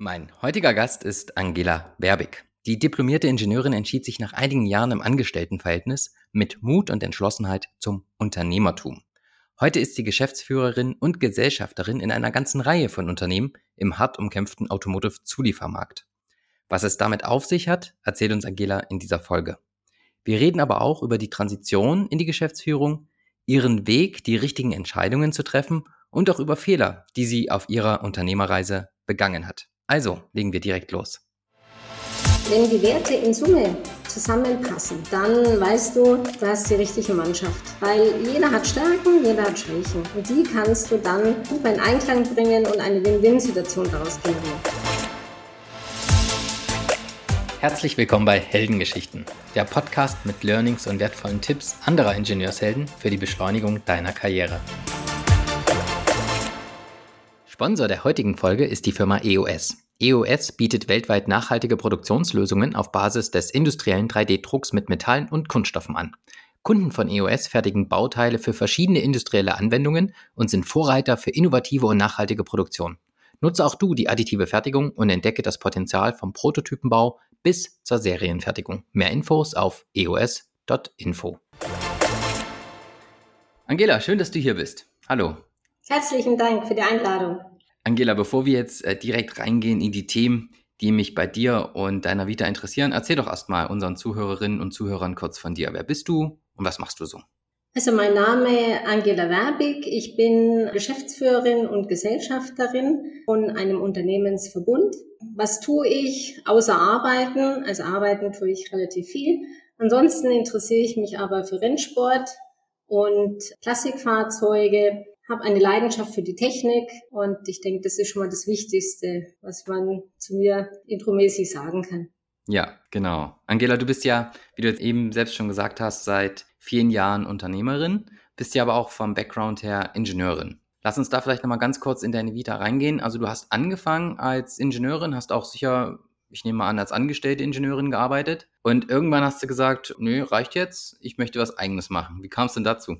Mein heutiger Gast ist Angela Werbig. Die diplomierte Ingenieurin entschied sich nach einigen Jahren im Angestelltenverhältnis mit Mut und Entschlossenheit zum Unternehmertum. Heute ist sie Geschäftsführerin und Gesellschafterin in einer ganzen Reihe von Unternehmen im hart umkämpften Automotive-Zuliefermarkt. Was es damit auf sich hat, erzählt uns Angela in dieser Folge. Wir reden aber auch über die Transition in die Geschäftsführung, ihren Weg, die richtigen Entscheidungen zu treffen und auch über Fehler, die sie auf ihrer Unternehmerreise begangen hat. Also legen wir direkt los. Wenn die Werte in Summe zusammenpassen, dann weißt du, hast die richtige Mannschaft. Weil jeder hat Stärken, jeder hat Schwächen. Und die kannst du dann super in Einklang bringen und eine Win-Win-Situation daraus generieren. Herzlich willkommen bei Heldengeschichten, der Podcast mit Learnings und wertvollen Tipps anderer Ingenieurshelden für die Beschleunigung deiner Karriere. Sponsor der heutigen Folge ist die Firma EOS. EOS bietet weltweit nachhaltige Produktionslösungen auf Basis des industriellen 3D-Drucks mit Metallen und Kunststoffen an. Kunden von EOS fertigen Bauteile für verschiedene industrielle Anwendungen und sind Vorreiter für innovative und nachhaltige Produktion. Nutze auch du die additive Fertigung und entdecke das Potenzial vom Prototypenbau bis zur Serienfertigung. Mehr Infos auf eos.info. Angela, schön, dass du hier bist. Hallo. Herzlichen Dank für die Einladung. Angela, bevor wir jetzt äh, direkt reingehen in die Themen, die mich bei dir und deiner Vita interessieren, erzähl doch erstmal unseren Zuhörerinnen und Zuhörern kurz von dir. Wer bist du und was machst du so? Also mein Name Angela Werbig. Ich bin Geschäftsführerin und Gesellschafterin von einem Unternehmensverbund. Was tue ich außer Arbeiten? Also arbeiten tue ich relativ viel. Ansonsten interessiere ich mich aber für Rennsport und Klassikfahrzeuge habe eine Leidenschaft für die Technik und ich denke, das ist schon mal das Wichtigste, was man zu mir intromäßig sagen kann. Ja, genau. Angela, du bist ja, wie du jetzt eben selbst schon gesagt hast, seit vielen Jahren Unternehmerin, bist ja aber auch vom Background her Ingenieurin. Lass uns da vielleicht nochmal ganz kurz in deine Vita reingehen. Also du hast angefangen als Ingenieurin, hast auch sicher, ich nehme mal an, als angestellte Ingenieurin gearbeitet und irgendwann hast du gesagt, nö, reicht jetzt, ich möchte was eigenes machen. Wie kam es denn dazu?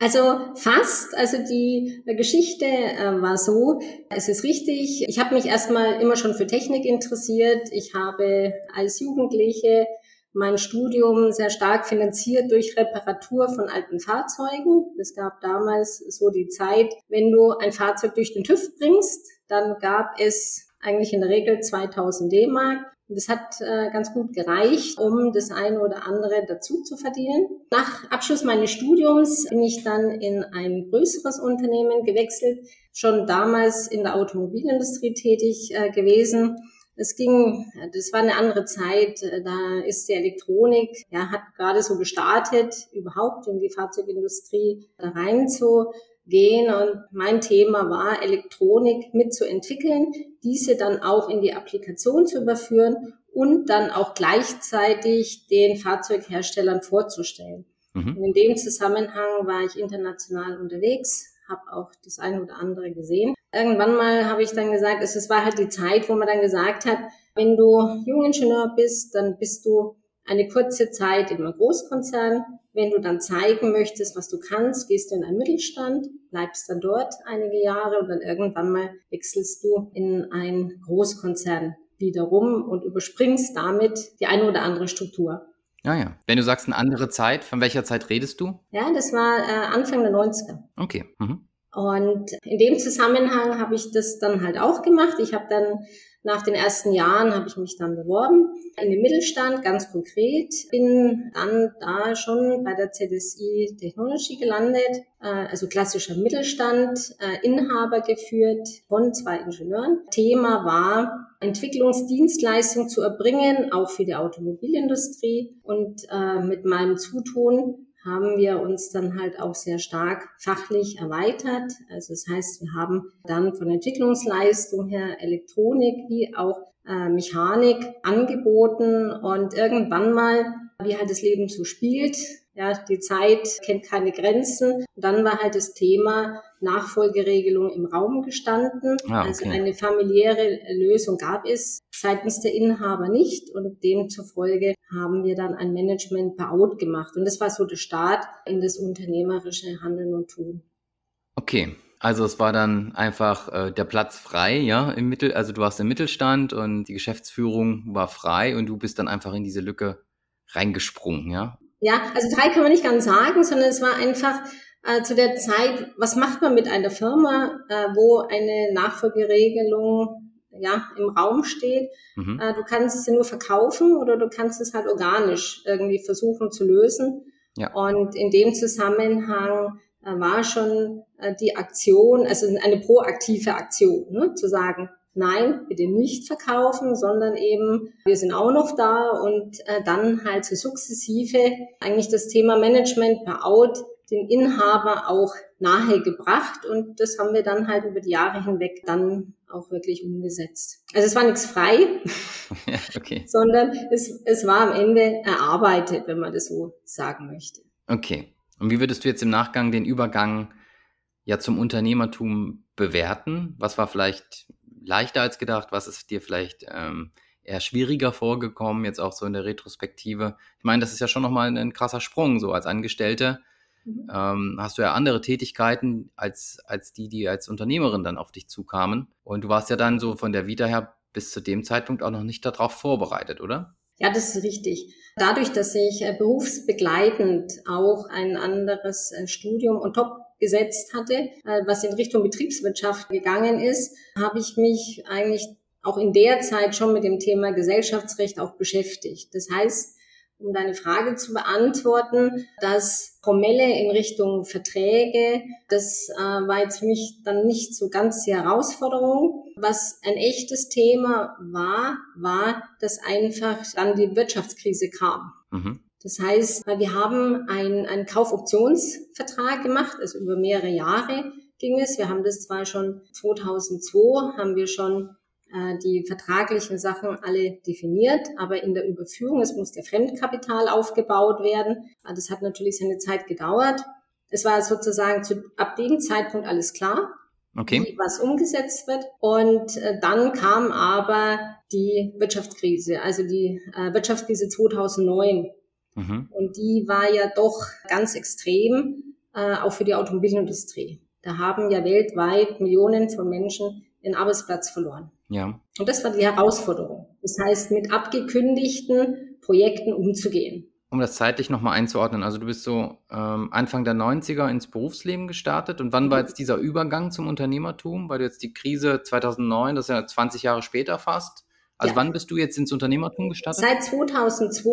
Also fast, also die Geschichte äh, war so, es ist richtig, ich habe mich erstmal immer schon für Technik interessiert. Ich habe als Jugendliche mein Studium sehr stark finanziert durch Reparatur von alten Fahrzeugen. Es gab damals so die Zeit, wenn du ein Fahrzeug durch den TÜV bringst, dann gab es eigentlich in der Regel 2000 D-Mark. Das hat äh, ganz gut gereicht, um das eine oder andere dazu zu verdienen. Nach Abschluss meines Studiums bin ich dann in ein größeres Unternehmen gewechselt, schon damals in der Automobilindustrie tätig äh, gewesen. Es ging, das war eine andere Zeit. Da ist die Elektronik, ja, hat gerade so gestartet, überhaupt in die Fahrzeugindustrie da rein zu gehen. Und mein Thema war, Elektronik mitzuentwickeln, diese dann auch in die Applikation zu überführen und dann auch gleichzeitig den Fahrzeugherstellern vorzustellen. Mhm. in dem Zusammenhang war ich international unterwegs, habe auch das eine oder andere gesehen. Irgendwann mal habe ich dann gesagt, es war halt die Zeit, wo man dann gesagt hat, wenn du Jungingenieur bist, dann bist du eine kurze Zeit in einem Großkonzern. Wenn du dann zeigen möchtest, was du kannst, gehst du in einen Mittelstand, bleibst dann dort einige Jahre und dann irgendwann mal wechselst du in einen Großkonzern wiederum und überspringst damit die eine oder andere Struktur. Ja, ja. Wenn du sagst eine andere Zeit, von welcher Zeit redest du? Ja, das war äh, Anfang der 90er. Okay. Mhm. Und in dem Zusammenhang habe ich das dann halt auch gemacht. Ich habe dann nach den ersten Jahren habe ich mich dann beworben in den Mittelstand, ganz konkret. Bin dann da schon bei der ZSI Technology gelandet, äh, also klassischer Mittelstand, äh, Inhaber geführt von zwei Ingenieuren. Thema war, Entwicklungsdienstleistung zu erbringen, auch für die Automobilindustrie. Und äh, mit meinem Zutun haben wir uns dann halt auch sehr stark fachlich erweitert. Also das heißt, wir haben dann von Entwicklungsleistung her Elektronik wie auch äh, Mechanik angeboten und irgendwann mal, wie halt das Leben so spielt, ja, die Zeit kennt keine Grenzen. Und dann war halt das Thema Nachfolgeregelung im Raum gestanden. Ah, okay. Also eine familiäre Lösung gab es seitens der Inhaber nicht und demzufolge haben wir dann ein Management Out gemacht. Und das war so der Start in das unternehmerische Handeln und Tun. Okay, Also es war dann einfach äh, der Platz frei, ja, im Mittel, also du warst im Mittelstand und die Geschäftsführung war frei und du bist dann einfach in diese Lücke reingesprungen, ja? Ja, also frei kann man nicht ganz sagen, sondern es war einfach äh, zu der Zeit, was macht man mit einer Firma, äh, wo eine Nachfolgeregelung ja, im Raum steht. Mhm. Äh, du kannst es ja nur verkaufen oder du kannst es halt organisch irgendwie versuchen zu lösen. Ja. Und in dem Zusammenhang äh, war schon äh, die Aktion, also eine proaktive Aktion, ne? zu sagen, nein, bitte nicht verkaufen, sondern eben, wir sind auch noch da und äh, dann halt so sukzessive eigentlich das Thema Management per Out den Inhaber auch nahe gebracht und das haben wir dann halt über die Jahre hinweg dann auch wirklich umgesetzt. Also es war nichts frei, ja, okay. sondern es, es war am Ende erarbeitet, wenn man das so sagen möchte. Okay. Und wie würdest du jetzt im Nachgang den Übergang ja zum Unternehmertum bewerten? Was war vielleicht leichter als gedacht? Was ist dir vielleicht ähm, eher schwieriger vorgekommen, jetzt auch so in der Retrospektive? Ich meine, das ist ja schon nochmal ein krasser Sprung, so als Angestellte. Mhm. Ähm, hast du ja andere Tätigkeiten als, als die, die als Unternehmerin dann auf dich zukamen. Und du warst ja dann so von der Vita her bis zu dem Zeitpunkt auch noch nicht darauf vorbereitet, oder? Ja, das ist richtig. Dadurch, dass ich äh, berufsbegleitend auch ein anderes äh, Studium und top gesetzt hatte, äh, was in Richtung Betriebswirtschaft gegangen ist, habe ich mich eigentlich auch in der Zeit schon mit dem Thema Gesellschaftsrecht auch beschäftigt. Das heißt, um deine Frage zu beantworten, das Formelle in Richtung Verträge, das äh, war jetzt für mich dann nicht so ganz die Herausforderung. Was ein echtes Thema war, war, dass einfach dann die Wirtschaftskrise kam. Mhm. Das heißt, wir haben einen, einen Kaufoptionsvertrag gemacht, also über mehrere Jahre ging es. Wir haben das zwar schon 2002, haben wir schon äh, die vertraglichen Sachen alle definiert, aber in der Überführung, es muss der Fremdkapital aufgebaut werden. Ah, das hat natürlich seine Zeit gedauert. Es war sozusagen zu, ab dem Zeitpunkt alles klar, okay. was umgesetzt wird. Und äh, dann kam aber die Wirtschaftskrise, also die äh, Wirtschaftskrise 2009. Mhm. Und die war ja doch ganz extrem, äh, auch für die Automobilindustrie. Da haben ja weltweit Millionen von Menschen ihren Arbeitsplatz verloren. Ja. Und das war die Herausforderung. Das heißt, mit abgekündigten Projekten umzugehen. Um das zeitlich nochmal einzuordnen, also du bist so ähm, Anfang der 90er ins Berufsleben gestartet und wann war jetzt dieser Übergang zum Unternehmertum? Weil du jetzt die Krise 2009, das ist ja 20 Jahre später fast. Also ja. wann bist du jetzt ins Unternehmertum gestartet? Seit 2002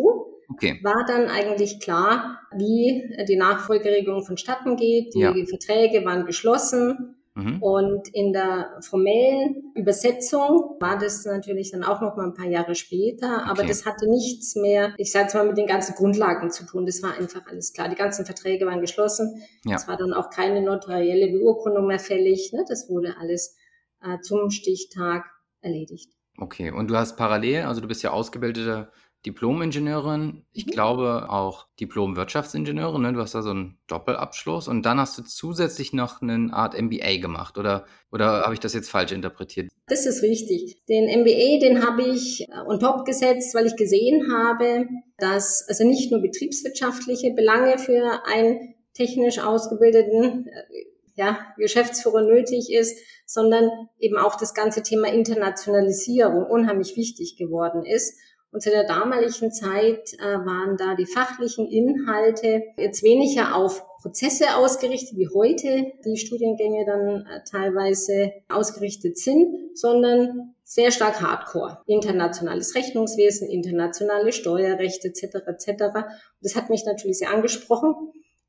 okay. war dann eigentlich klar, wie die Nachfolgeregelung vonstatten geht. Die ja. Verträge waren geschlossen. Mhm. Und in der formellen Übersetzung war das natürlich dann auch noch mal ein paar Jahre später, aber okay. das hatte nichts mehr, ich sage mal, mit den ganzen Grundlagen zu tun. Das war einfach alles klar. Die ganzen Verträge waren geschlossen. Ja. Es war dann auch keine notarielle Beurkundung mehr fällig. Ne? Das wurde alles äh, zum Stichtag erledigt. Okay, und du hast parallel, also du bist ja ausgebildete Diplom-Ingenieurin, ich mhm. glaube auch Diplom-Wirtschaftsingenieurin, ne? Du hast da so einen Doppelabschluss und dann hast du zusätzlich noch eine Art MBA gemacht oder, oder habe ich das jetzt falsch interpretiert? Das ist richtig. Den MBA, den habe ich äh, on top gesetzt, weil ich gesehen habe, dass also nicht nur betriebswirtschaftliche Belange für einen technisch ausgebildeten äh, ja, Geschäftsführer nötig ist, sondern eben auch das ganze Thema Internationalisierung unheimlich wichtig geworden ist. Und zu der damaligen Zeit äh, waren da die fachlichen Inhalte jetzt weniger auf Prozesse ausgerichtet, wie heute die Studiengänge dann äh, teilweise ausgerichtet sind, sondern sehr stark Hardcore. Internationales Rechnungswesen, internationale Steuerrechte etc. etc. Und das hat mich natürlich sehr angesprochen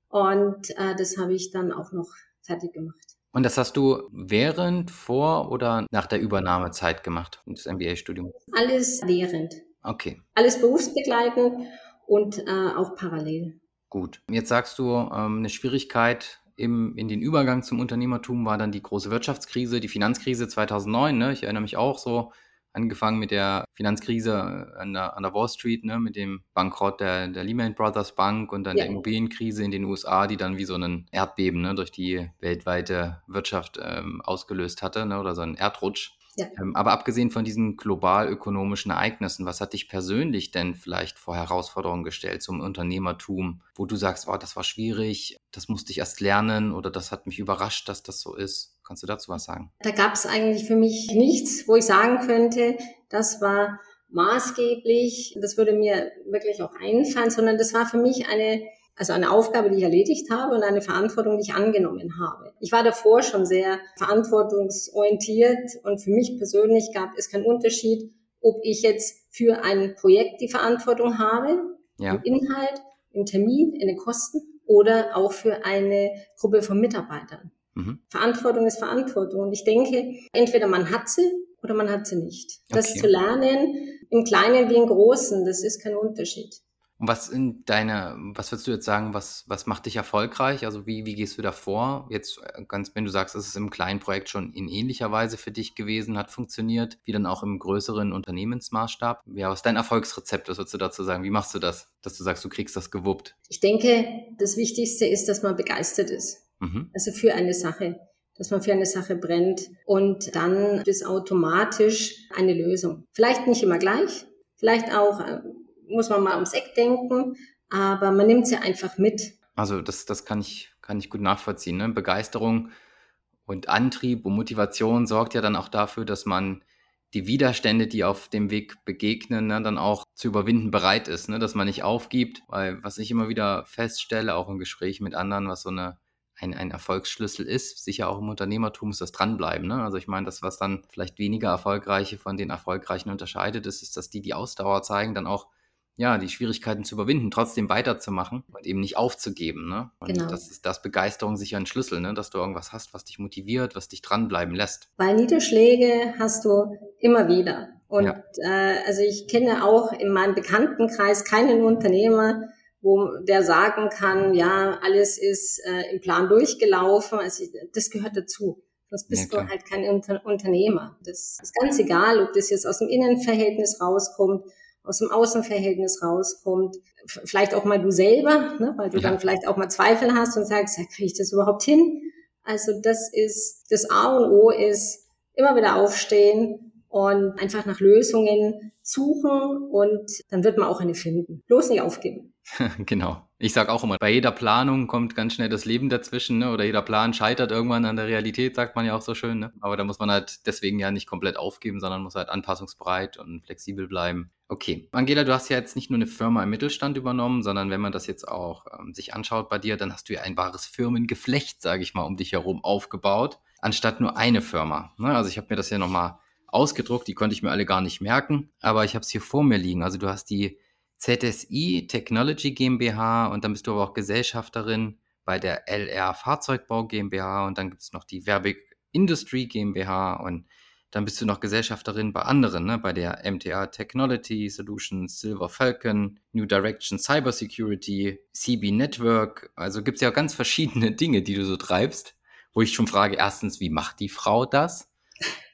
und äh, das habe ich dann auch noch fertig gemacht. Und das hast du während, vor oder nach der Übernahmezeit gemacht, das MBA-Studium? Alles während. Okay. Alles berufsbegleitend und äh, auch parallel. Gut. Jetzt sagst du, ähm, eine Schwierigkeit im, in den Übergang zum Unternehmertum war dann die große Wirtschaftskrise, die Finanzkrise 2009. Ne? Ich erinnere mich auch so, angefangen mit der Finanzkrise an der, an der Wall Street, ne? mit dem Bankrott der, der Lehman Brothers Bank und dann ja. der Immobilienkrise in den USA, die dann wie so ein Erdbeben ne? durch die weltweite Wirtschaft ähm, ausgelöst hatte ne? oder so ein Erdrutsch. Ja. Ähm, aber abgesehen von diesen global-ökonomischen Ereignissen, was hat dich persönlich denn vielleicht vor Herausforderungen gestellt zum Unternehmertum, wo du sagst, oh, das war schwierig, das musste ich erst lernen oder das hat mich überrascht, dass das so ist? Kannst du dazu was sagen? Da gab es eigentlich für mich nichts, wo ich sagen könnte, das war maßgeblich, das würde mir wirklich auch einfallen, sondern das war für mich eine, also eine Aufgabe, die ich erledigt habe und eine Verantwortung, die ich angenommen habe. Ich war davor schon sehr verantwortungsorientiert und für mich persönlich gab es keinen Unterschied, ob ich jetzt für ein Projekt die Verantwortung habe, ja. im Inhalt, im Termin, in den Kosten oder auch für eine Gruppe von Mitarbeitern. Mhm. Verantwortung ist Verantwortung. Und ich denke, entweder man hat sie oder man hat sie nicht. Das okay. zu lernen, im Kleinen wie im Großen, das ist kein Unterschied. Und was in deine, was würdest du jetzt sagen, was, was macht dich erfolgreich? Also wie, wie gehst du da vor? Jetzt äh, ganz, wenn du sagst, es ist im kleinen Projekt schon in ähnlicher Weise für dich gewesen, hat funktioniert, wie dann auch im größeren Unternehmensmaßstab. Ja, was ist dein Erfolgsrezept? Was würdest du dazu sagen? Wie machst du das, dass du sagst, du kriegst das gewuppt? Ich denke, das Wichtigste ist, dass man begeistert ist. Mhm. Also für eine Sache dass man für eine Sache brennt und dann ist automatisch eine Lösung. Vielleicht nicht immer gleich, vielleicht auch äh, muss man mal ums Eck denken, aber man nimmt sie einfach mit. Also das, das kann ich, kann ich gut nachvollziehen. Ne? Begeisterung und Antrieb und Motivation sorgt ja dann auch dafür, dass man die Widerstände, die auf dem Weg begegnen, ne, dann auch zu überwinden bereit ist, ne? dass man nicht aufgibt, weil was ich immer wieder feststelle, auch im Gespräch mit anderen, was so eine ein, ein Erfolgsschlüssel ist, sicher auch im Unternehmertum ist das Dranbleiben. Ne? Also ich meine, das, was dann vielleicht weniger Erfolgreiche von den Erfolgreichen unterscheidet, ist, ist, dass die die Ausdauer zeigen, dann auch ja, die Schwierigkeiten zu überwinden, trotzdem weiterzumachen und eben nicht aufzugeben. Ne? Und genau. das ist das Begeisterung sicher ein Schlüssel, ne? dass du irgendwas hast, was dich motiviert, was dich dranbleiben lässt. Weil Niederschläge hast du immer wieder. Und ja. äh, also ich kenne auch in meinem Bekanntenkreis keinen Unternehmer, wo der sagen kann, ja, alles ist äh, im Plan durchgelaufen. Also das gehört dazu. Sonst bist ja, du halt kein Unter Unternehmer. Das ist ganz egal, ob das jetzt aus dem Innenverhältnis rauskommt, aus dem Außenverhältnis rauskommt. Vielleicht auch mal du selber, ne, weil du ja. dann vielleicht auch mal Zweifel hast und sagst, ja, kriege ich das überhaupt hin? Also das ist, das A und O ist immer wieder aufstehen und einfach nach Lösungen suchen und dann wird man auch eine finden. Bloß nicht aufgeben. genau. Ich sage auch immer, bei jeder Planung kommt ganz schnell das Leben dazwischen, ne? oder jeder Plan scheitert irgendwann an der Realität, sagt man ja auch so schön. Ne? Aber da muss man halt deswegen ja nicht komplett aufgeben, sondern muss halt anpassungsbereit und flexibel bleiben. Okay, Angela, du hast ja jetzt nicht nur eine Firma im Mittelstand übernommen, sondern wenn man das jetzt auch ähm, sich anschaut bei dir, dann hast du ja ein wahres Firmengeflecht, sage ich mal, um dich herum aufgebaut, anstatt nur eine Firma. Ne? Also ich habe mir das ja nochmal ausgedruckt, die konnte ich mir alle gar nicht merken, aber ich habe es hier vor mir liegen. Also du hast die ZSI Technology GmbH und dann bist du aber auch Gesellschafterin bei der LR Fahrzeugbau GmbH und dann gibt es noch die Werbig Industry GmbH und dann bist du noch Gesellschafterin bei anderen, ne? bei der MTA Technology Solutions, Silver Falcon, New Direction Cybersecurity, CB Network. Also gibt es ja ganz verschiedene Dinge, die du so treibst, wo ich schon frage, erstens, wie macht die Frau das?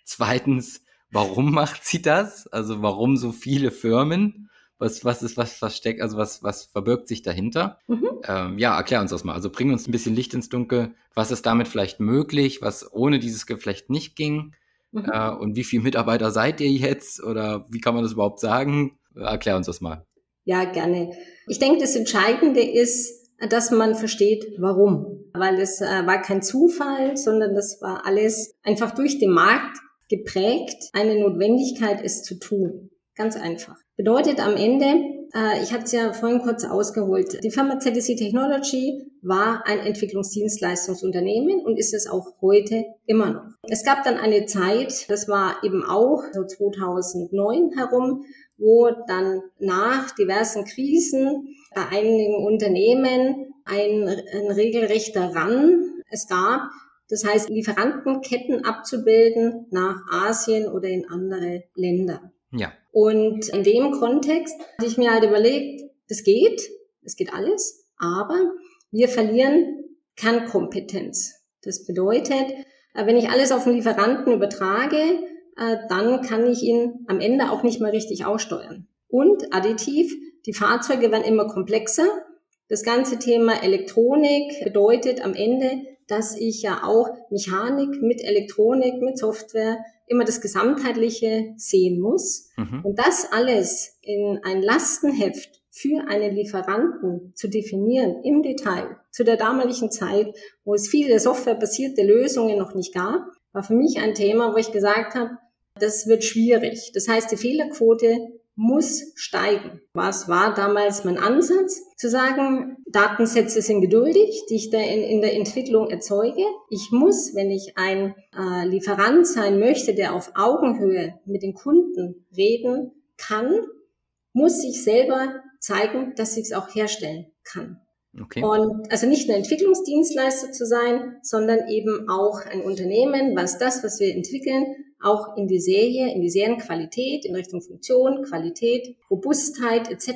Zweitens, warum macht sie das? Also warum so viele Firmen? Was, was ist, was versteckt, also was, was verbirgt sich dahinter? Mhm. Ähm, ja, erklär uns das mal. Also bring uns ein bisschen Licht ins Dunkel. Was ist damit vielleicht möglich, was ohne dieses Geflecht nicht ging? Mhm. Äh, und wie viele Mitarbeiter seid ihr jetzt? Oder wie kann man das überhaupt sagen? Erklär uns das mal. Ja, gerne. Ich denke, das Entscheidende ist, dass man versteht, warum. Weil es äh, war kein Zufall, sondern das war alles einfach durch den Markt geprägt, eine Notwendigkeit, es zu tun. Ganz einfach. Bedeutet am Ende, äh, ich hatte es ja vorhin kurz ausgeholt, die Firma ZDC Technology war ein Entwicklungsdienstleistungsunternehmen und ist es auch heute immer noch. Es gab dann eine Zeit, das war eben auch so 2009 herum, wo dann nach diversen Krisen bei einigen Unternehmen ein, ein regelrechter Run es gab, das heißt, Lieferantenketten abzubilden nach Asien oder in andere Länder. Ja. Und in dem Kontext hatte ich mir halt überlegt, das geht, es geht alles, aber wir verlieren Kernkompetenz. Das bedeutet, äh, wenn ich alles auf den Lieferanten übertrage, äh, dann kann ich ihn am Ende auch nicht mehr richtig aussteuern. Und additiv, die Fahrzeuge werden immer komplexer. Das ganze Thema Elektronik bedeutet am Ende, dass ich ja auch Mechanik mit Elektronik, mit Software immer das Gesamtheitliche sehen muss. Mhm. Und das alles in ein Lastenheft für einen Lieferanten zu definieren im Detail zu der damaligen Zeit, wo es viele softwarebasierte Lösungen noch nicht gab, war für mich ein Thema, wo ich gesagt habe, das wird schwierig. Das heißt, die Fehlerquote muss steigen. Was war damals mein Ansatz? Zu sagen, Datensätze sind geduldig, die ich da in, in der Entwicklung erzeuge. Ich muss, wenn ich ein äh, Lieferant sein möchte, der auf Augenhöhe mit den Kunden reden kann, muss ich selber zeigen, dass ich es auch herstellen kann. Okay. Und also nicht ein Entwicklungsdienstleister zu sein, sondern eben auch ein Unternehmen, was das, was wir entwickeln, auch in die Serie, in die Serienqualität, in Richtung Funktion, Qualität, Robustheit etc.,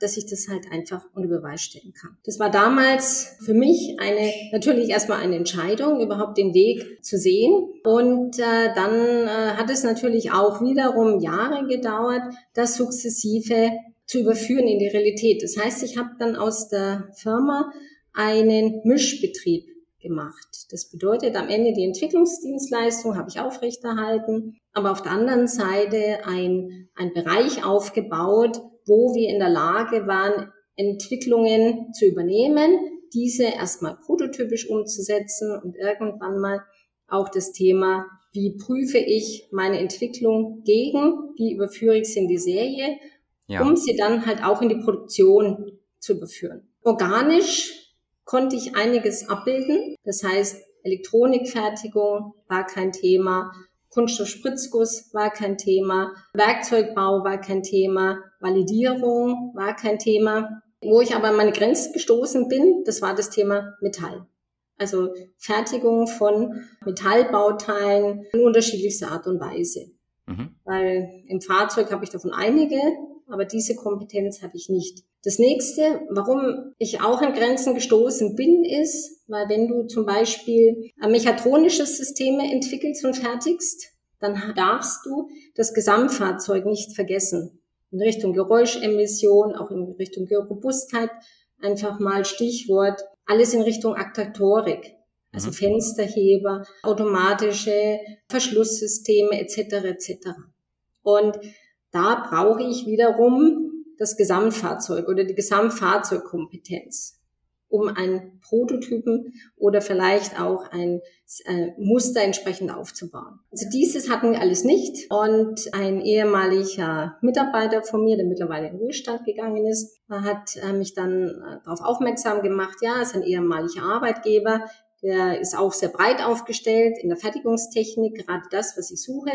dass ich das halt einfach unter Beweis stellen kann. Das war damals für mich eine, natürlich erstmal eine Entscheidung, überhaupt den Weg zu sehen. Und äh, dann äh, hat es natürlich auch wiederum Jahre gedauert, das sukzessive zu überführen in die Realität. Das heißt, ich habe dann aus der Firma einen Mischbetrieb gemacht. Das bedeutet, am Ende die Entwicklungsdienstleistung habe ich aufrechterhalten, aber auf der anderen Seite ein, ein Bereich aufgebaut, wo wir in der Lage waren, Entwicklungen zu übernehmen, diese erstmal prototypisch umzusetzen und irgendwann mal auch das Thema, wie prüfe ich meine Entwicklung gegen, wie überführe ich sie in die Serie ja. um sie dann halt auch in die Produktion zu überführen. Organisch konnte ich einiges abbilden. Das heißt, Elektronikfertigung war kein Thema, Kunststoffspritzguss war kein Thema, Werkzeugbau war kein Thema, Validierung war kein Thema. Wo ich aber an meine Grenzen gestoßen bin, das war das Thema Metall. Also Fertigung von Metallbauteilen in unterschiedlichster Art und Weise. Mhm. Weil im Fahrzeug habe ich davon einige, aber diese Kompetenz habe ich nicht. Das nächste, warum ich auch an Grenzen gestoßen bin, ist, weil wenn du zum Beispiel mechatronische Systeme entwickelst und fertigst, dann darfst du das Gesamtfahrzeug nicht vergessen. In Richtung Geräuschemission, auch in Richtung Robustheit, einfach mal Stichwort, alles in Richtung Aktatorik. Also mhm. Fensterheber, automatische Verschlusssysteme etc. etc. Und da brauche ich wiederum das Gesamtfahrzeug oder die Gesamtfahrzeugkompetenz, um einen Prototypen oder vielleicht auch ein äh, Muster entsprechend aufzubauen. Also dieses hatten wir alles nicht und ein ehemaliger Mitarbeiter von mir, der mittlerweile in Ruhestand gegangen ist, hat äh, mich dann äh, darauf aufmerksam gemacht, ja, ist ein ehemaliger Arbeitgeber, der ist auch sehr breit aufgestellt in der Fertigungstechnik, gerade das, was ich suche.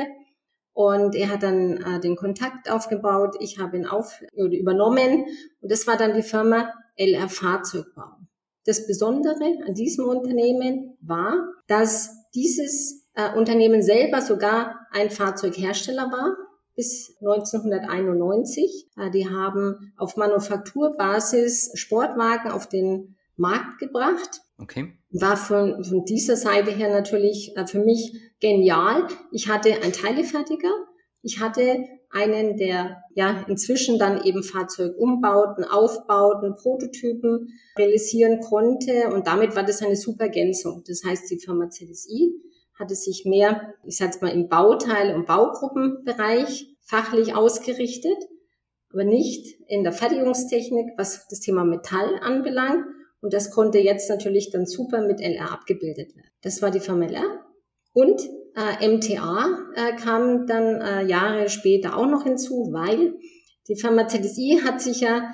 Und er hat dann äh, den Kontakt aufgebaut. Ich habe ihn auf, übernommen. Und das war dann die Firma LR Fahrzeugbau. Das Besondere an diesem Unternehmen war, dass dieses äh, Unternehmen selber sogar ein Fahrzeughersteller war bis 1991. Äh, die haben auf Manufakturbasis Sportwagen auf den Markt gebracht. Okay. War von, von dieser Seite her natürlich äh, für mich genial. Ich hatte einen Teilefertiger. Ich hatte einen, der ja inzwischen dann eben Fahrzeugumbauten, Aufbauten, Prototypen realisieren konnte und damit war das eine super Ergänzung. Das heißt, die Firma ZSI hatte sich mehr, ich sage mal, im Bauteil- und Baugruppenbereich fachlich ausgerichtet, aber nicht in der Fertigungstechnik, was das Thema Metall anbelangt. Und das konnte jetzt natürlich dann super mit LR abgebildet werden. Das war die Firma LR. Und äh, MTA äh, kam dann äh, Jahre später auch noch hinzu, weil die Firma ZSI hat sich ja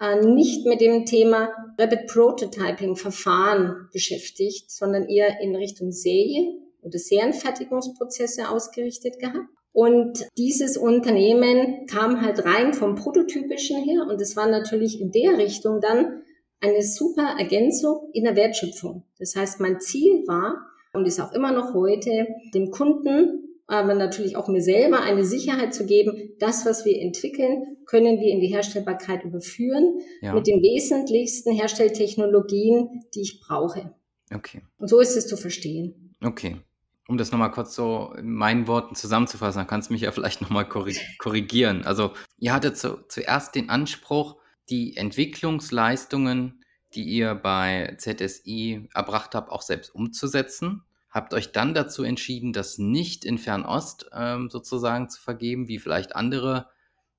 äh, nicht mit dem Thema Rapid Prototyping Verfahren beschäftigt, sondern eher in Richtung Serie oder Serienfertigungsprozesse ausgerichtet gehabt. Und dieses Unternehmen kam halt rein vom Prototypischen her und es war natürlich in der Richtung dann eine super Ergänzung in der Wertschöpfung. Das heißt, mein Ziel war, und ist auch immer noch heute, dem Kunden, aber natürlich auch mir selber eine Sicherheit zu geben, das, was wir entwickeln, können wir in die Herstellbarkeit überführen ja. mit den wesentlichsten Herstelltechnologien, die ich brauche. Okay. Und so ist es zu verstehen. Okay. Um das nochmal kurz so in meinen Worten zusammenzufassen, dann kannst du mich ja vielleicht nochmal korrigieren. Also ihr hattet zu, zuerst den Anspruch, die Entwicklungsleistungen die ihr bei ZSI erbracht habt, auch selbst umzusetzen. Habt euch dann dazu entschieden, das nicht in Fernost ähm, sozusagen zu vergeben, wie vielleicht andere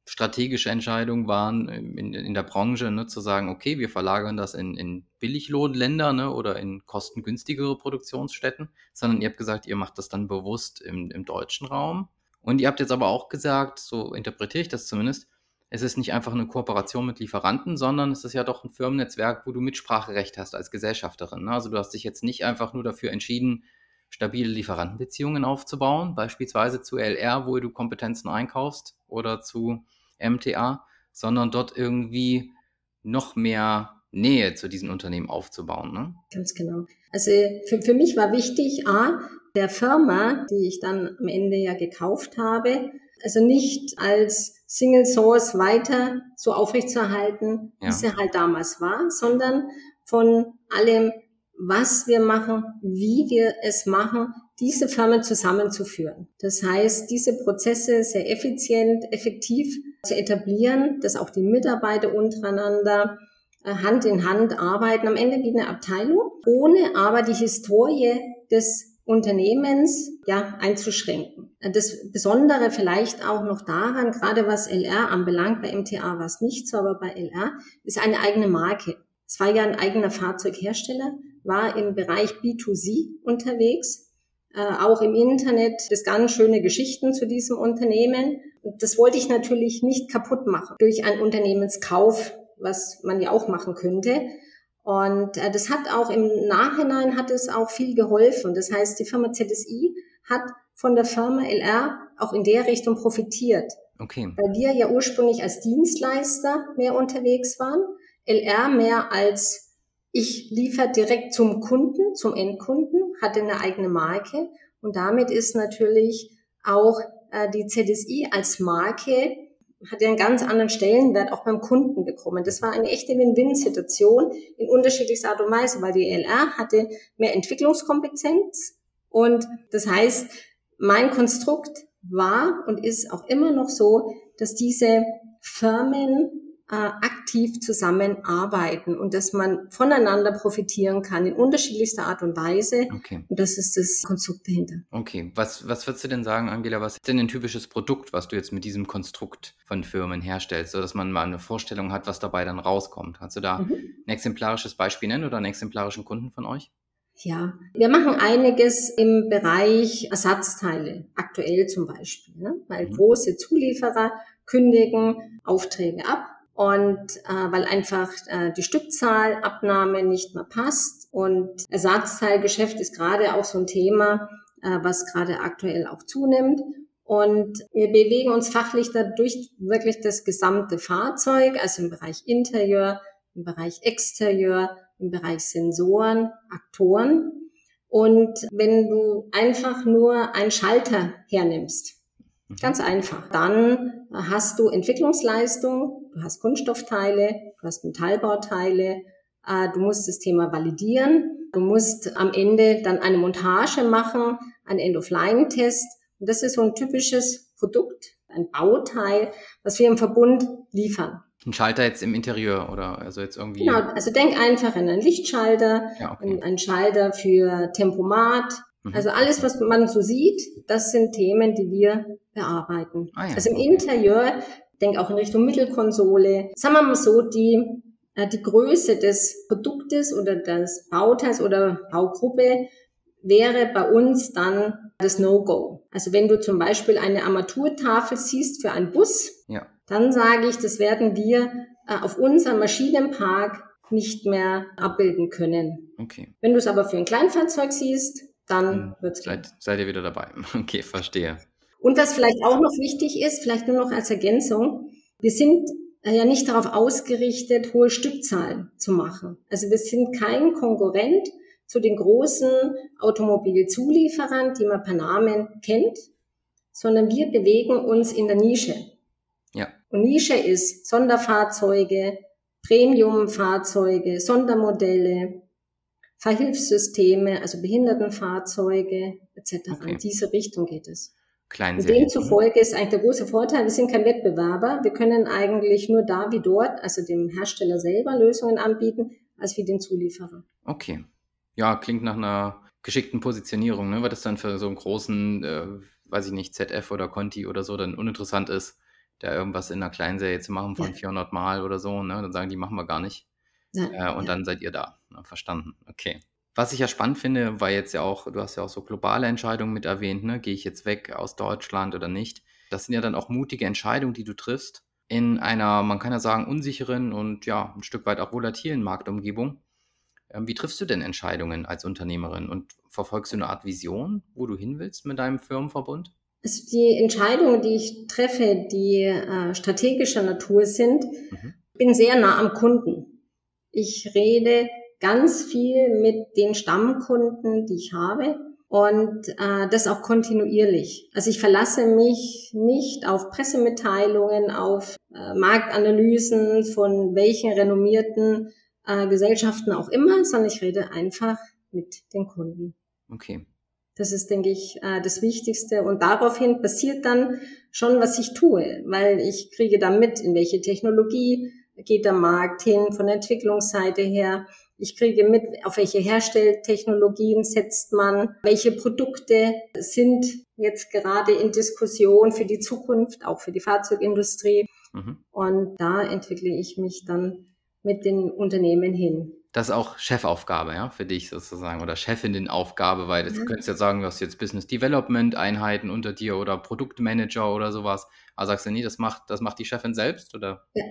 strategische Entscheidung waren in, in der Branche, ne, zu sagen, okay, wir verlagern das in, in Billiglohnländer ne, oder in kostengünstigere Produktionsstätten, sondern ihr habt gesagt, ihr macht das dann bewusst im, im deutschen Raum. Und ihr habt jetzt aber auch gesagt, so interpretiere ich das zumindest, es ist nicht einfach eine Kooperation mit Lieferanten, sondern es ist ja doch ein Firmennetzwerk, wo du Mitspracherecht hast als Gesellschafterin. Ne? Also du hast dich jetzt nicht einfach nur dafür entschieden, stabile Lieferantenbeziehungen aufzubauen, beispielsweise zu LR, wo du Kompetenzen einkaufst, oder zu MTA, sondern dort irgendwie noch mehr Nähe zu diesen Unternehmen aufzubauen. Ne? Ganz genau. Also für, für mich war wichtig, A, der Firma, die ich dann am Ende ja gekauft habe, also nicht als Single Source weiter so aufrechtzuerhalten, ja. wie sie halt damals war, sondern von allem, was wir machen, wie wir es machen, diese Firmen zusammenzuführen. Das heißt, diese Prozesse sehr effizient, effektiv zu etablieren, dass auch die Mitarbeiter untereinander äh, Hand in Hand arbeiten, am Ende wie eine Abteilung, ohne aber die Historie des Unternehmens ja einzuschränken. Das Besondere vielleicht auch noch daran, gerade was LR anbelangt, bei MTA war es nicht so, aber bei LR ist eine eigene Marke. Es war ja ein eigener Fahrzeughersteller, war im Bereich B2C unterwegs, äh, auch im Internet das ganz schöne Geschichten zu diesem Unternehmen. Und das wollte ich natürlich nicht kaputt machen durch einen Unternehmenskauf, was man ja auch machen könnte. Und äh, das hat auch im Nachhinein hat es auch viel geholfen. Das heißt, die Firma ZSI hat von der Firma LR auch in der Richtung profitiert. Okay. Weil wir ja ursprünglich als Dienstleister mehr unterwegs waren, LR mehr als ich liefere direkt zum Kunden, zum Endkunden, hatte eine eigene Marke und damit ist natürlich auch äh, die ZSI als Marke hat ja einen ganz anderen Stellenwert auch beim Kunden bekommen. Das war eine echte Win-Win-Situation in unterschiedlichster Art und Weise, weil die ELR hatte mehr Entwicklungskompetenz und das heißt, mein Konstrukt war und ist auch immer noch so, dass diese Firmen äh, aktiv zusammenarbeiten und dass man voneinander profitieren kann in unterschiedlichster Art und Weise. Okay. Und das ist das Konstrukt dahinter. Okay, was, was würdest du denn sagen, Angela, was ist denn ein typisches Produkt, was du jetzt mit diesem Konstrukt von Firmen herstellst, sodass man mal eine Vorstellung hat, was dabei dann rauskommt? Kannst du da mhm. ein exemplarisches Beispiel nennen oder einen exemplarischen Kunden von euch? Ja, wir machen einiges im Bereich Ersatzteile, aktuell zum Beispiel, ne? weil mhm. große Zulieferer kündigen Aufträge ab und äh, weil einfach äh, die Stückzahlabnahme nicht mehr passt und Ersatzteilgeschäft ist gerade auch so ein Thema, äh, was gerade aktuell auch zunimmt. Und wir bewegen uns fachlich dadurch wirklich das gesamte Fahrzeug, also im Bereich Interieur, im Bereich Exterieur, im Bereich Sensoren, Aktoren. Und wenn du einfach nur einen Schalter hernimmst, Mhm. Ganz einfach. Dann hast du Entwicklungsleistung, du hast Kunststoffteile, du hast Metallbauteile, äh, du musst das Thema validieren, du musst am Ende dann eine Montage machen, einen End-of-Line-Test. Und das ist so ein typisches Produkt, ein Bauteil, was wir im Verbund liefern. Ein Schalter jetzt im Interieur oder also jetzt irgendwie. Genau, also denk einfach an einen Lichtschalter, ja, okay. einen Schalter für Tempomat, Mhm. Also alles, was man so sieht, das sind Themen, die wir bearbeiten. Ah, ja. Also im Interieur, denk auch in Richtung Mittelkonsole. Sagen wir mal so, die, äh, die Größe des Produktes oder des Bauteils oder Baugruppe wäre bei uns dann das No-Go. Also wenn du zum Beispiel eine Armaturtafel siehst für einen Bus, ja. dann sage ich, das werden wir äh, auf unserem Maschinenpark nicht mehr abbilden können. Okay. Wenn du es aber für ein Kleinfahrzeug siehst, dann hm, wird's seid, seid ihr wieder dabei. Okay, verstehe. Und was vielleicht auch noch wichtig ist, vielleicht nur noch als Ergänzung, wir sind äh, ja nicht darauf ausgerichtet, hohe Stückzahlen zu machen. Also wir sind kein Konkurrent zu den großen Automobilzulieferern, die man per Namen kennt, sondern wir bewegen uns in der Nische. Ja. Und Nische ist Sonderfahrzeuge, Premiumfahrzeuge, Sondermodelle, Verhilfssysteme, also Behindertenfahrzeuge etc. Okay. In diese Richtung geht es. Und demzufolge ist eigentlich der große Vorteil, wir sind kein Wettbewerber. Wir können eigentlich nur da wie dort, also dem Hersteller selber Lösungen anbieten, als wie den Zulieferer. Okay. Ja, klingt nach einer geschickten Positionierung, ne? weil das dann für so einen großen, äh, weiß ich nicht, ZF oder Conti oder so dann uninteressant ist, da irgendwas in einer Kleinserie zu machen von ja. 400 Mal oder so, ne? Dann sagen die, machen wir gar nicht. Ja, äh, und ja. dann seid ihr da. Na, verstanden. Okay. Was ich ja spannend finde, weil jetzt ja auch, du hast ja auch so globale Entscheidungen mit erwähnt, ne? Gehe ich jetzt weg aus Deutschland oder nicht? Das sind ja dann auch mutige Entscheidungen, die du triffst in einer, man kann ja sagen, unsicheren und ja, ein Stück weit auch volatilen Marktumgebung. Ähm, wie triffst du denn Entscheidungen als Unternehmerin und verfolgst du eine Art Vision, wo du hin willst mit deinem Firmenverbund? Also die Entscheidungen, die ich treffe, die äh, strategischer Natur sind, mhm. bin sehr nah am Kunden. Ich rede ganz viel mit den Stammkunden, die ich habe und äh, das auch kontinuierlich. Also ich verlasse mich nicht auf Pressemitteilungen, auf äh, Marktanalysen von welchen renommierten äh, Gesellschaften auch immer, sondern ich rede einfach mit den Kunden. Okay. Das ist, denke ich, äh, das Wichtigste. Und daraufhin passiert dann schon, was ich tue, weil ich kriege dann mit, in welche Technologie geht der Markt hin, von der Entwicklungsseite her. Ich kriege mit, auf welche Herstelltechnologien setzt man, welche Produkte sind jetzt gerade in Diskussion für die Zukunft, auch für die Fahrzeugindustrie. Mhm. Und da entwickle ich mich dann mit den Unternehmen hin. Das ist auch Chefaufgabe, ja, für dich sozusagen oder Chefinnenaufgabe, weil das, ja. du könntest ja sagen, du hast jetzt Business Development Einheiten unter dir oder Produktmanager oder sowas. Aber sagst du, nee, das macht, das macht die Chefin selbst oder? Ja.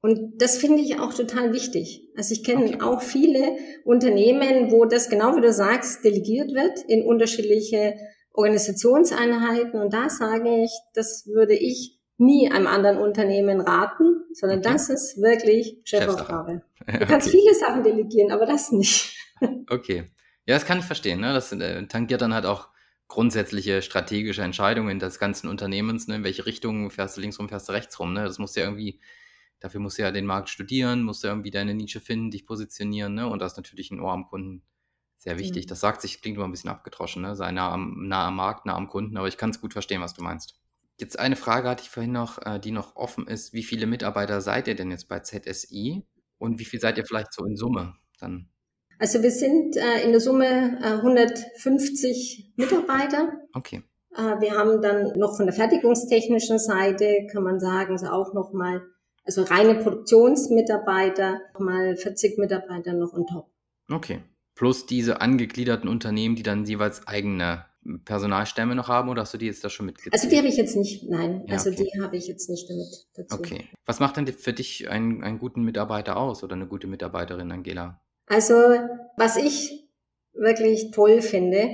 Und das finde ich auch total wichtig. Also ich kenne okay. auch viele Unternehmen, wo das genau wie du sagst, delegiert wird in unterschiedliche Organisationseinheiten. Und da sage ich, das würde ich nie einem anderen Unternehmen raten, sondern okay. das ist wirklich Chefaufgabe. Du kannst okay. viele Sachen delegieren, aber das nicht. okay. Ja, das kann ich verstehen. Ne? Das äh, tangiert dann halt auch grundsätzliche strategische Entscheidungen des ganzen Unternehmens. Ne? In welche Richtung fährst du links rum, fährst du rechts rum. Ne? Das muss ja irgendwie, dafür musst du ja den Markt studieren, musst du irgendwie deine Nische finden, dich positionieren. Ne? Und das ist natürlich ein Ohr am Kunden sehr wichtig. Mhm. Das sagt sich, klingt immer ein bisschen abgedroschen, ne? sei nah am, nah am Markt, nah am Kunden, aber ich kann es gut verstehen, was du meinst. Jetzt eine Frage hatte ich vorhin noch, äh, die noch offen ist. Wie viele Mitarbeiter seid ihr denn jetzt bei ZSI und wie viel seid ihr vielleicht so in Summe dann? Also wir sind äh, in der Summe äh, 150 Mitarbeiter. Okay. Äh, wir haben dann noch von der fertigungstechnischen Seite, kann man sagen, so auch noch mal, also reine Produktionsmitarbeiter, mal 40 Mitarbeiter noch on top. Okay. Plus diese angegliederten Unternehmen, die dann jeweils eigene Personalstämme noch haben oder hast du die jetzt da schon mitgezählt? Also die habe ich jetzt nicht, nein, ja, also okay. die habe ich jetzt nicht damit dazu. Okay. Was macht denn für dich einen, einen guten Mitarbeiter aus oder eine gute Mitarbeiterin, Angela? Also was ich wirklich toll finde,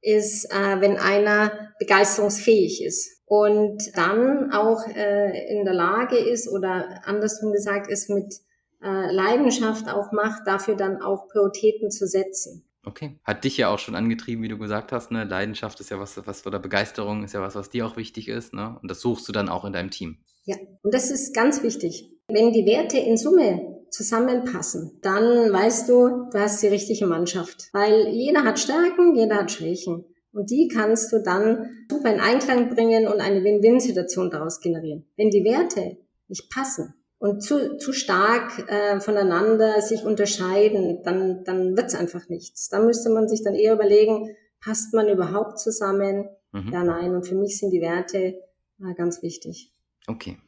ist, äh, wenn einer begeisterungsfähig ist und dann auch äh, in der Lage ist oder andersrum gesagt ist, mit äh, Leidenschaft auch macht, dafür dann auch Prioritäten zu setzen. Okay. Hat dich ja auch schon angetrieben, wie du gesagt hast, ne? Leidenschaft ist ja was, was oder Begeisterung ist ja was, was dir auch wichtig ist, ne? Und das suchst du dann auch in deinem Team. Ja, und das ist ganz wichtig. Wenn die Werte in Summe zusammenpassen, dann weißt du, du hast die richtige Mannschaft. Weil jeder hat Stärken, jeder hat Schwächen. Und die kannst du dann super in Einklang bringen und eine Win-Win-Situation daraus generieren. Wenn die Werte nicht passen, und zu, zu stark äh, voneinander sich unterscheiden, dann, dann wird's einfach nichts. Da müsste man sich dann eher überlegen, passt man überhaupt zusammen? Mhm. Ja, nein. Und für mich sind die Werte äh, ganz wichtig. Okay.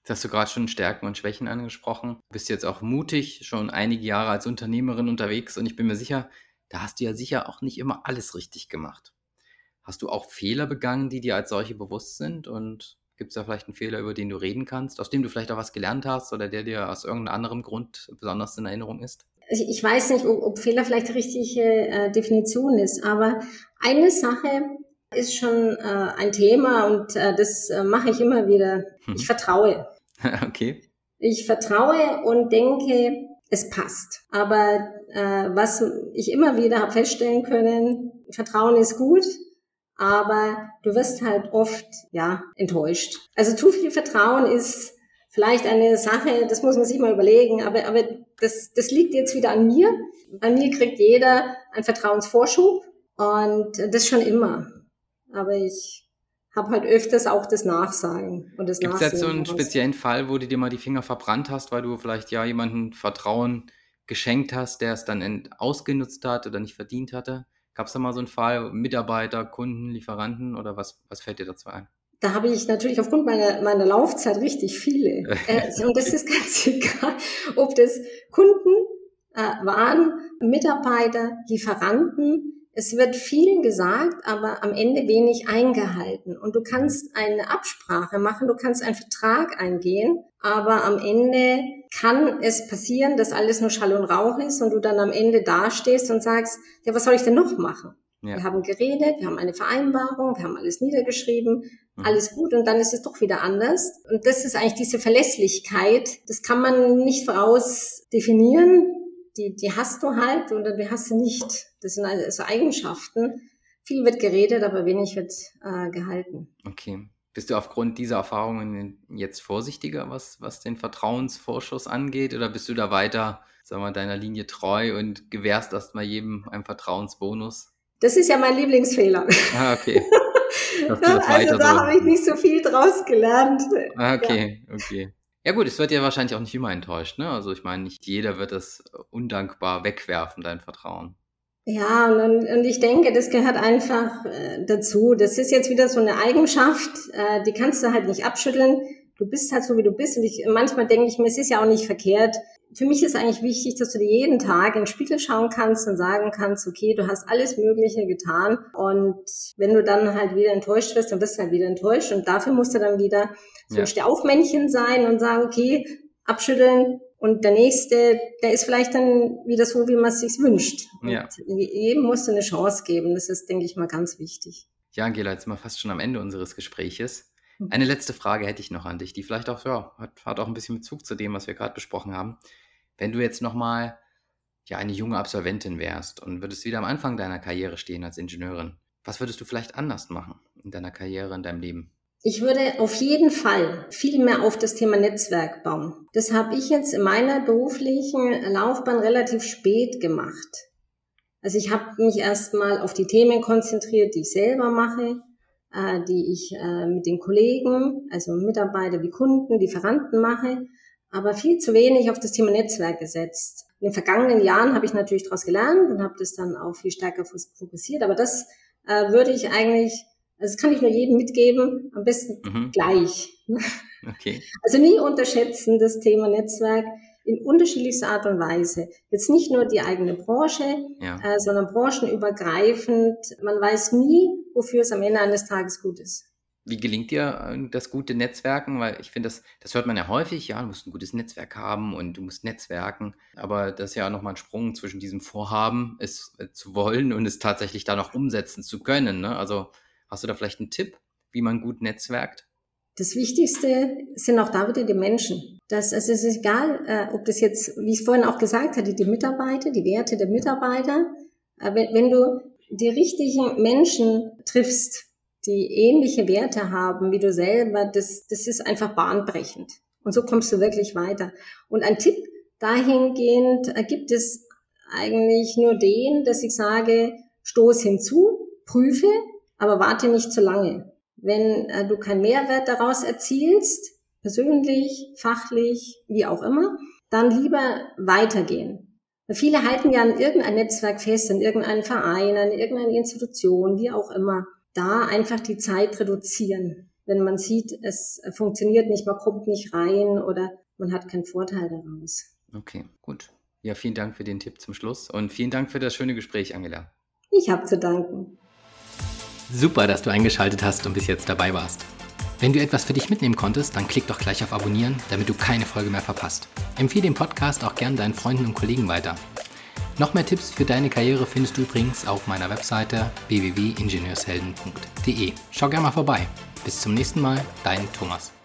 Jetzt hast du gerade schon Stärken und Schwächen angesprochen. Du bist jetzt auch mutig, schon einige Jahre als Unternehmerin unterwegs und ich bin mir sicher, da hast du ja sicher auch nicht immer alles richtig gemacht. Hast du auch Fehler begangen, die dir als solche bewusst sind und Gibt es da vielleicht einen Fehler, über den du reden kannst, aus dem du vielleicht auch was gelernt hast oder der dir aus irgendeinem anderen Grund besonders in Erinnerung ist? Also ich weiß nicht, ob, ob Fehler vielleicht die richtige äh, Definition ist, aber eine Sache ist schon äh, ein Thema und äh, das äh, mache ich immer wieder. Hm. Ich vertraue. okay. Ich vertraue und denke, es passt. Aber äh, was ich immer wieder habe feststellen können, Vertrauen ist gut, aber du wirst halt oft, ja, enttäuscht. Also zu viel Vertrauen ist vielleicht eine Sache, das muss man sich mal überlegen, aber, aber das, das liegt jetzt wieder an mir. Bei mir kriegt jeder einen Vertrauensvorschub und das schon immer. Aber ich habe halt öfters auch das Nachsagen und das Gibt es jetzt so einen speziellen Fall, wo du dir mal die Finger verbrannt hast, weil du vielleicht ja jemanden Vertrauen geschenkt hast, der es dann ausgenutzt hat oder nicht verdient hatte? Gab es da mal so einen Fall, Mitarbeiter, Kunden, Lieferanten oder was, was fällt dir dazu ein? da habe ich natürlich aufgrund meiner, meiner Laufzeit richtig viele. Äh, und das ist ganz egal, ob das Kunden äh, waren, Mitarbeiter, Lieferanten. Es wird viel gesagt, aber am Ende wenig eingehalten. Und du kannst eine Absprache machen, du kannst einen Vertrag eingehen, aber am Ende kann es passieren, dass alles nur Schall und Rauch ist und du dann am Ende dastehst und sagst, ja, was soll ich denn noch machen? Ja. Wir haben geredet, wir haben eine Vereinbarung, wir haben alles niedergeschrieben, mhm. alles gut und dann ist es doch wieder anders. Und das ist eigentlich diese Verlässlichkeit, das kann man nicht voraus definieren. Die, die hast du halt oder die hast du nicht. Das sind also Eigenschaften. Viel wird geredet, aber wenig wird äh, gehalten. Okay. Bist du aufgrund dieser Erfahrungen jetzt vorsichtiger, was, was den Vertrauensvorschuss angeht? Oder bist du da weiter, sagen wir, deiner Linie treu und gewährst erstmal jedem einen Vertrauensbonus? Das ist ja mein Lieblingsfehler. Ah, okay. also da so. habe ich nicht so viel draus gelernt. Ah, okay, ja. okay. Ja gut, es wird ja wahrscheinlich auch nicht immer enttäuscht, ne? Also ich meine, nicht jeder wird das undankbar wegwerfen, dein Vertrauen. Ja, und, und ich denke, das gehört einfach äh, dazu. Das ist jetzt wieder so eine Eigenschaft, äh, die kannst du halt nicht abschütteln. Du bist halt so, wie du bist. Und ich, manchmal denke ich mir, es ist ja auch nicht verkehrt, für mich ist eigentlich wichtig, dass du dir jeden Tag in den Spiegel schauen kannst und sagen kannst, okay, du hast alles Mögliche getan. Und wenn du dann halt wieder enttäuscht wirst, dann wirst du halt wieder enttäuscht. Und dafür musst du dann wieder so ja. ein Stehaufmännchen sein und sagen, okay, abschütteln. Und der nächste, der ist vielleicht dann wieder so, wie man es sich wünscht. Ja. jedem musst du eine Chance geben. Das ist, denke ich mal, ganz wichtig. Ja, Angela, jetzt sind wir fast schon am Ende unseres Gespräches. Hm. Eine letzte Frage hätte ich noch an dich, die vielleicht auch, ja, hat, hat auch ein bisschen Bezug zu dem, was wir gerade besprochen haben. Wenn du jetzt nochmal ja, eine junge Absolventin wärst und würdest wieder am Anfang deiner Karriere stehen als Ingenieurin, was würdest du vielleicht anders machen in deiner Karriere, in deinem Leben? Ich würde auf jeden Fall viel mehr auf das Thema Netzwerk bauen. Das habe ich jetzt in meiner beruflichen Laufbahn relativ spät gemacht. Also ich habe mich erstmal auf die Themen konzentriert, die ich selber mache äh, die ich äh, mit den Kollegen, also Mitarbeiter wie Kunden, Lieferanten mache, aber viel zu wenig auf das Thema Netzwerk gesetzt. In den vergangenen Jahren habe ich natürlich daraus gelernt und habe das dann auch viel stärker fokussiert, aber das äh, würde ich eigentlich, also das kann ich nur jedem mitgeben, am besten mhm. gleich. Okay. Also nie unterschätzen das Thema Netzwerk in unterschiedlichster Art und Weise. Jetzt nicht nur die eigene Branche, ja. äh, sondern branchenübergreifend. Man weiß nie, wofür es am Ende eines Tages gut ist. Wie gelingt dir äh, das gute Netzwerken? Weil ich finde, das, das hört man ja häufig, ja, du musst ein gutes Netzwerk haben und du musst netzwerken. Aber das ist ja nochmal ein Sprung zwischen diesem Vorhaben, es äh, zu wollen und es tatsächlich da noch umsetzen zu können. Ne? Also hast du da vielleicht einen Tipp, wie man gut netzwerkt? Das Wichtigste sind auch da wieder die Menschen. Das, also es ist egal, äh, ob das jetzt, wie ich vorhin auch gesagt hatte, die Mitarbeiter, die Werte der Mitarbeiter. Äh, wenn, wenn du die richtigen Menschen triffst, die ähnliche Werte haben wie du selber, das, das ist einfach bahnbrechend. Und so kommst du wirklich weiter. Und ein Tipp dahingehend äh, gibt es eigentlich nur den, dass ich sage, stoß hinzu, prüfe, aber warte nicht zu lange. Wenn äh, du keinen Mehrwert daraus erzielst, persönlich, fachlich, wie auch immer, dann lieber weitergehen. Viele halten ja an irgendein Netzwerk fest, an irgendeinen Verein, an irgendeine Institution, wie auch immer. Da einfach die Zeit reduzieren. Wenn man sieht, es funktioniert nicht, man kommt nicht rein oder man hat keinen Vorteil daraus. Okay, gut. Ja, vielen Dank für den Tipp zum Schluss und vielen Dank für das schöne Gespräch, Angela. Ich habe zu danken. Super, dass du eingeschaltet hast und bis jetzt dabei warst. Wenn du etwas für dich mitnehmen konntest, dann klick doch gleich auf Abonnieren, damit du keine Folge mehr verpasst. Empfehle den Podcast auch gern deinen Freunden und Kollegen weiter. Noch mehr Tipps für deine Karriere findest du übrigens auf meiner Webseite www.ingenieurshelden.de. Schau gerne mal vorbei. Bis zum nächsten Mal, dein Thomas.